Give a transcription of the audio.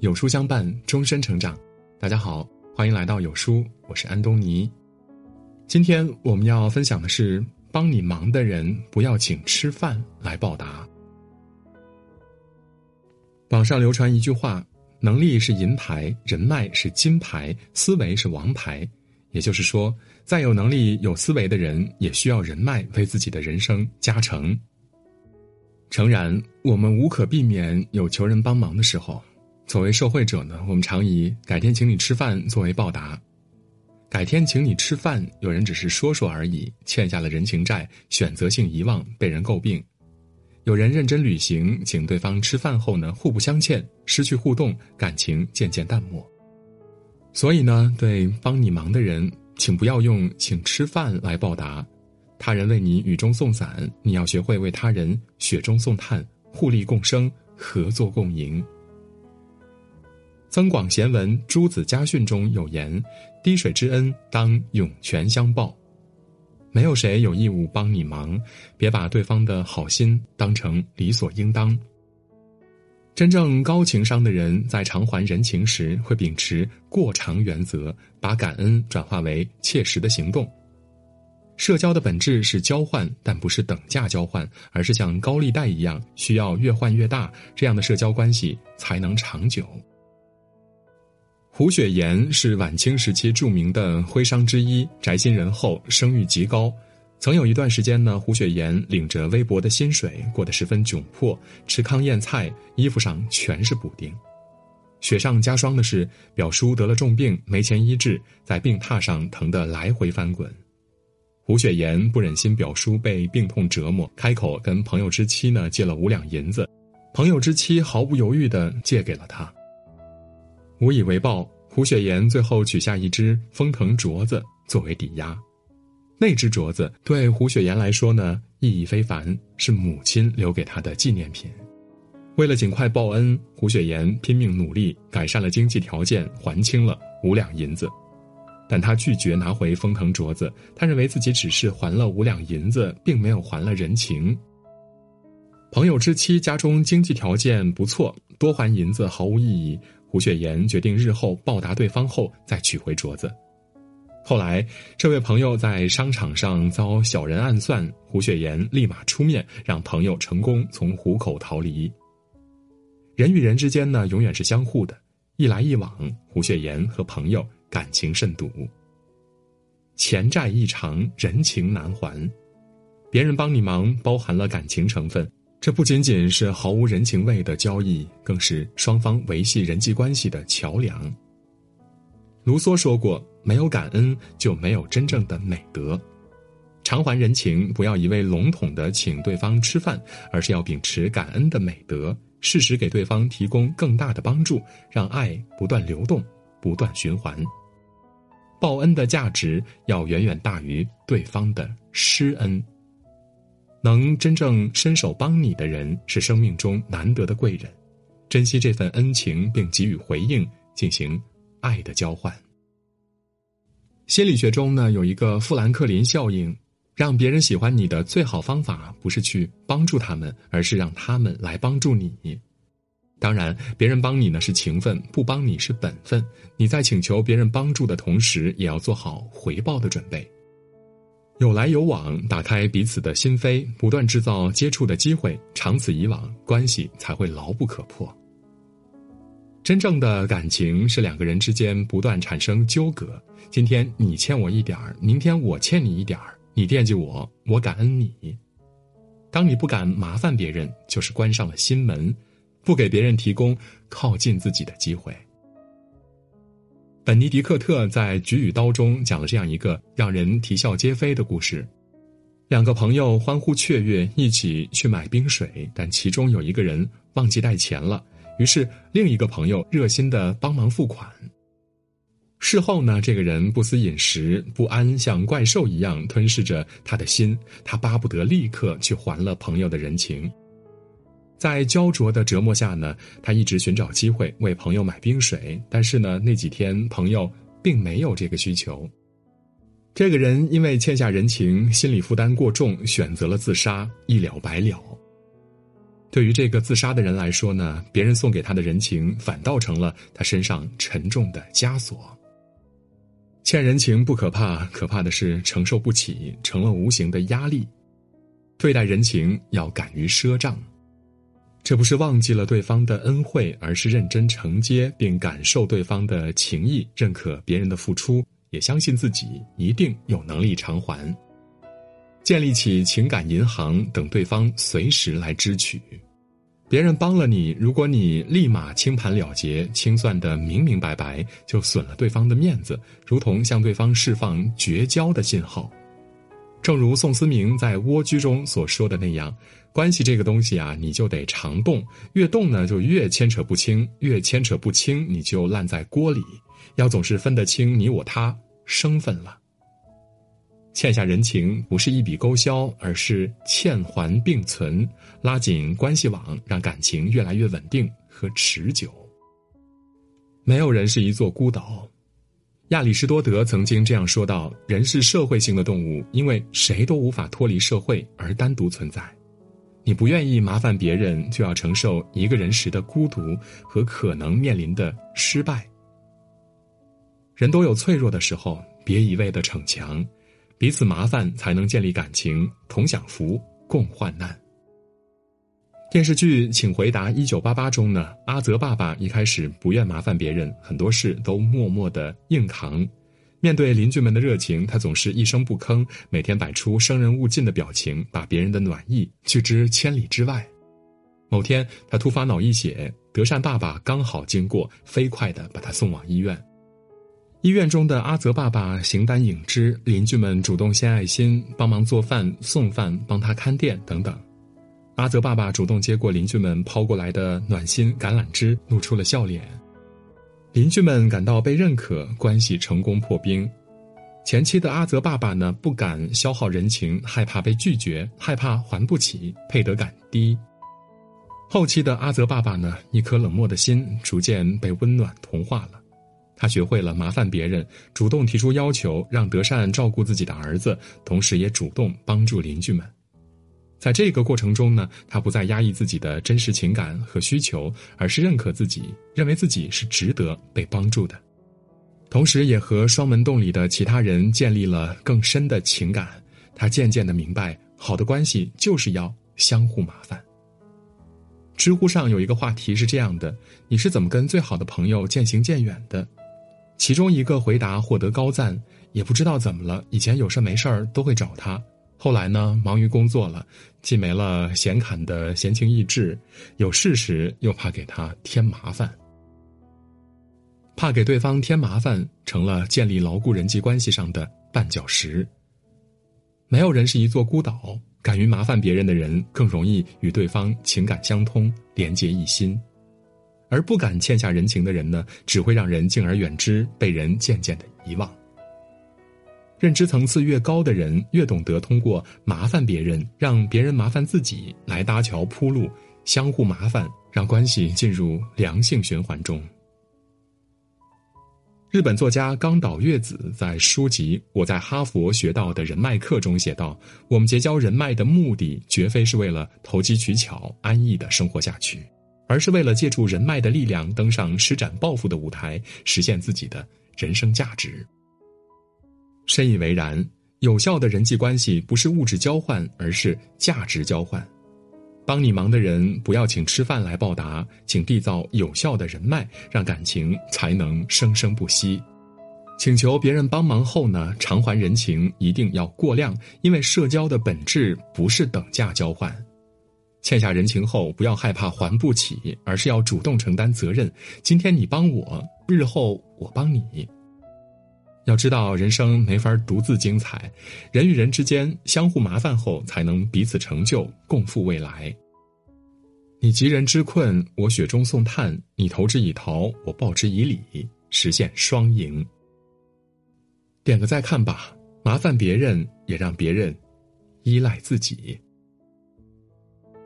有书相伴，终身成长。大家好，欢迎来到有书，我是安东尼。今天我们要分享的是：帮你忙的人不要请吃饭来报答。网上流传一句话：能力是银牌，人脉是金牌，思维是王牌。也就是说，再有能力、有思维的人，也需要人脉为自己的人生加成。诚然，我们无可避免有求人帮忙的时候。作为受惠者呢，我们常以“改天请你吃饭”作为报答。改天请你吃饭，有人只是说说而已，欠下了人情债，选择性遗忘，被人诟病；有人认真履行，请对方吃饭后呢，互不相欠，失去互动，感情渐渐淡漠。所以呢，对帮你忙的人，请不要用请吃饭来报答。他人为你雨中送伞，你要学会为他人雪中送炭，互利共生，合作共赢。《增广贤文·诸子家训》中有言：“滴水之恩，当涌泉相报。”没有谁有义务帮你忙，别把对方的好心当成理所应当。真正高情商的人，在偿还人情时，会秉持过长原则，把感恩转化为切实的行动。社交的本质是交换，但不是等价交换，而是像高利贷一样，需要越换越大，这样的社交关系才能长久。胡雪岩是晚清时期著名的徽商之一，宅心仁厚，声誉极高。曾有一段时间呢，胡雪岩领着微薄的薪水，过得十分窘迫，吃糠咽菜，衣服上全是补丁。雪上加霜的是，表叔得了重病，没钱医治，在病榻上疼得来回翻滚。胡雪岩不忍心表叔被病痛折磨，开口跟朋友之妻呢借了五两银子，朋友之妻毫不犹豫地借给了他。无以为报，胡雪岩最后取下一只风腾镯子作为抵押。那只镯子对胡雪岩来说呢，意义非凡，是母亲留给他的纪念品。为了尽快报恩，胡雪岩拼命努力，改善了经济条件，还清了五两银子。但他拒绝拿回风腾镯子，他认为自己只是还了五两银子，并没有还了人情。朋友之妻家中经济条件不错，多还银子毫无意义。胡雪岩决定日后报答对方后再取回镯子。后来，这位朋友在商场上遭小人暗算，胡雪岩立马出面让朋友成功从虎口逃离。人与人之间呢，永远是相互的，一来一往，胡雪岩和朋友感情甚笃。钱债一偿，人情难还，别人帮你忙，包含了感情成分。这不仅仅是毫无人情味的交易，更是双方维系人际关系的桥梁。卢梭说过：“没有感恩，就没有真正的美德。偿还人情，不要一味笼统的请对方吃饭，而是要秉持感恩的美德，适时给对方提供更大的帮助，让爱不断流动，不断循环。报恩的价值要远远大于对方的施恩。”能真正伸手帮你的人是生命中难得的贵人，珍惜这份恩情并给予回应，进行爱的交换。心理学中呢有一个富兰克林效应，让别人喜欢你的最好方法不是去帮助他们，而是让他们来帮助你。当然，别人帮你呢是情分，不帮你是本分。你在请求别人帮助的同时，也要做好回报的准备。有来有往，打开彼此的心扉，不断制造接触的机会，长此以往，关系才会牢不可破。真正的感情是两个人之间不断产生纠葛，今天你欠我一点儿，明天我欠你一点儿，你惦记我，我感恩你。当你不敢麻烦别人，就是关上了心门，不给别人提供靠近自己的机会。本尼迪克特在《菊与刀》中讲了这样一个让人啼笑皆非的故事：两个朋友欢呼雀跃，一起去买冰水，但其中有一个人忘记带钱了，于是另一个朋友热心的帮忙付款。事后呢，这个人不思饮食，不安像怪兽一样吞噬着他的心，他巴不得立刻去还了朋友的人情。在焦灼的折磨下呢，他一直寻找机会为朋友买冰水，但是呢，那几天朋友并没有这个需求。这个人因为欠下人情，心理负担过重，选择了自杀，一了百了。对于这个自杀的人来说呢，别人送给他的人情反倒成了他身上沉重的枷锁。欠人情不可怕，可怕的是承受不起，成了无形的压力。对待人情要敢于赊账，这不是忘记了对方的恩惠，而是认真承接并感受对方的情谊，认可别人的付出，也相信自己一定有能力偿还。建立起情感银行，等对方随时来支取。别人帮了你，如果你立马清盘了结，清算的明明白白，就损了对方的面子，如同向对方释放绝交的信号。正如宋思明在《蜗居》中所说的那样，关系这个东西啊，你就得常动，越动呢就越牵扯不清，越牵扯不清，你就烂在锅里。要总是分得清你我他生分了。欠下人情不是一笔勾销，而是欠还并存，拉紧关系网，让感情越来越稳定和持久。没有人是一座孤岛，亚里士多德曾经这样说道：“人是社会性的动物，因为谁都无法脱离社会而单独存在。你不愿意麻烦别人，就要承受一个人时的孤独和可能面临的失败。人都有脆弱的时候，别一味的逞强。”彼此麻烦才能建立感情，同享福，共患难。电视剧《请回答一九八八》中呢，阿泽爸爸一开始不愿麻烦别人，很多事都默默的硬扛。面对邻居们的热情，他总是一声不吭，每天摆出生人勿近的表情，把别人的暖意拒之千里之外。某天，他突发脑溢血，德善爸爸刚好经过，飞快的把他送往医院。医院中的阿泽爸爸形单影只，邻居们主动献爱心，帮忙做饭、送饭、帮他看店等等。阿泽爸爸主动接过邻居们抛过来的暖心橄榄枝，露出了笑脸。邻居们感到被认可，关系成功破冰。前期的阿泽爸爸呢，不敢消耗人情，害怕被拒绝，害怕还不起，配得感低。后期的阿泽爸爸呢，一颗冷漠的心逐渐被温暖同化了。他学会了麻烦别人，主动提出要求，让德善照顾自己的儿子，同时也主动帮助邻居们。在这个过程中呢，他不再压抑自己的真实情感和需求，而是认可自己，认为自己是值得被帮助的，同时也和双门洞里的其他人建立了更深的情感。他渐渐的明白，好的关系就是要相互麻烦。知乎上有一个话题是这样的：你是怎么跟最好的朋友渐行渐远的？其中一个回答获得高赞，也不知道怎么了，以前有事没事儿都会找他，后来呢，忙于工作了，既没了闲侃的闲情逸致，有事时又怕给他添麻烦，怕给对方添麻烦，成了建立牢固人际关系上的绊脚石。没有人是一座孤岛，敢于麻烦别人的人，更容易与对方情感相通，连结一心。而不敢欠下人情的人呢，只会让人敬而远之，被人渐渐的遗忘。认知层次越高的人，越懂得通过麻烦别人，让别人麻烦自己，来搭桥铺路，相互麻烦，让关系进入良性循环中。日本作家冈岛月子在书籍《我在哈佛学到的人脉课》中写道：“我们结交人脉的目的，绝非是为了投机取巧、安逸的生活下去。”而是为了借助人脉的力量登上施展抱负的舞台，实现自己的人生价值。深以为然，有效的人际关系不是物质交换，而是价值交换。帮你忙的人不要请吃饭来报答，请缔造有效的人脉，让感情才能生生不息。请求别人帮忙后呢，偿还人情一定要过量，因为社交的本质不是等价交换。欠下人情后，不要害怕还不起，而是要主动承担责任。今天你帮我，日后我帮你。要知道，人生没法独自精彩，人与人之间相互麻烦后，才能彼此成就，共赴未来。你急人之困，我雪中送炭；你投之以桃，我报之以礼，实现双赢。点个再看吧，麻烦别人，也让别人依赖自己。